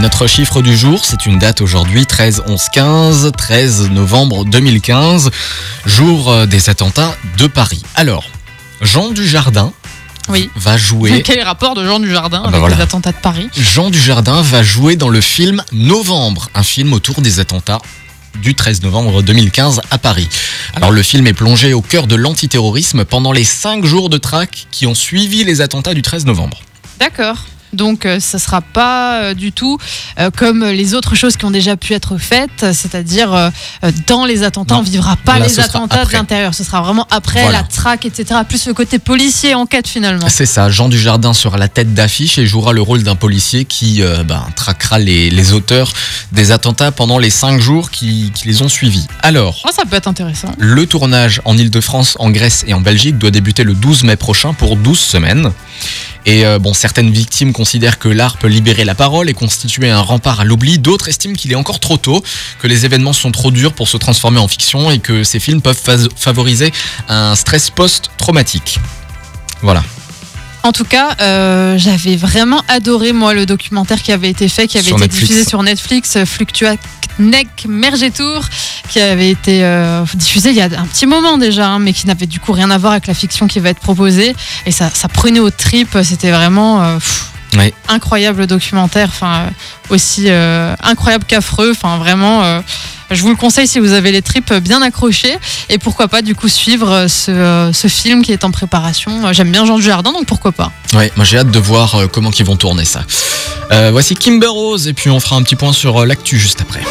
Notre chiffre du jour, c'est une date aujourd'hui, 13 11 15, 13 novembre 2015, jour euh, des attentats de Paris. Alors, Jean Dujardin Oui. va jouer. Quel est le rapport de Jean Dujardin bah avec voilà. les attentats de Paris? Jean Dujardin va jouer dans le film Novembre, un film autour des attentats du 13 novembre 2015 à Paris. Alors le film est plongé au cœur de l'antiterrorisme pendant les 5 jours de traque qui ont suivi les attentats du 13 novembre. D'accord. Donc euh, ça sera pas euh, du tout euh, comme les autres choses qui ont déjà pu être faites, c'est-à-dire euh, dans les attentats, Non. on vivra pas Là, les attentats de l'intérieur. Ce sera vraiment après Voilà. la traque, etc. Plus le côté policier enquête finalement. C'est ça, Jean Dujardin sera la tête d'affiche et jouera le rôle d'un policier qui ben, traquera les, les auteurs des attentats pendant les 5 jours qui, qui les ont suivis. Alors, Oh, ça peut être intéressant. Le tournage en Ile-de-France, en Grèce et en Belgique doit débuter le 12 mai prochain pour 12 semaines. Et euh, bon, certaines victimes considèrent que l'art peut libérer la parole et constituer un rempart à l'oubli. D'autres estiment qu'il est encore trop tôt, que les événements sont trop durs pour se transformer en fiction et que ces films peuvent favoriser un stress post-traumatique. Voilà. En tout cas, euh, j'avais vraiment adoré moi le documentaire qui avait été fait, qui avait Sur été Netflix. diffusé sur Netflix, euh, Fluctua Nec Mergetour, qui avait été euh, diffusé il y a un petit moment déjà, hein, mais qui n'avait du coup rien à voir avec la fiction qui va être proposée. Et ça, ça prenait aux tripes, c'était vraiment euh, pff, incroyable documentaire, enfin euh, aussi euh, incroyable qu'affreux, enfin vraiment. je vous le conseille si vous avez les tripes bien accrochées et pourquoi pas du coup suivre ce, ce film qui est en préparation. J'aime bien Jean Dujardin donc pourquoi pas. Ouais, moi j'ai hâte de voir comment ils vont tourner ça. Voici Kimber Rose et puis on fera un petit point sur l'actu juste après.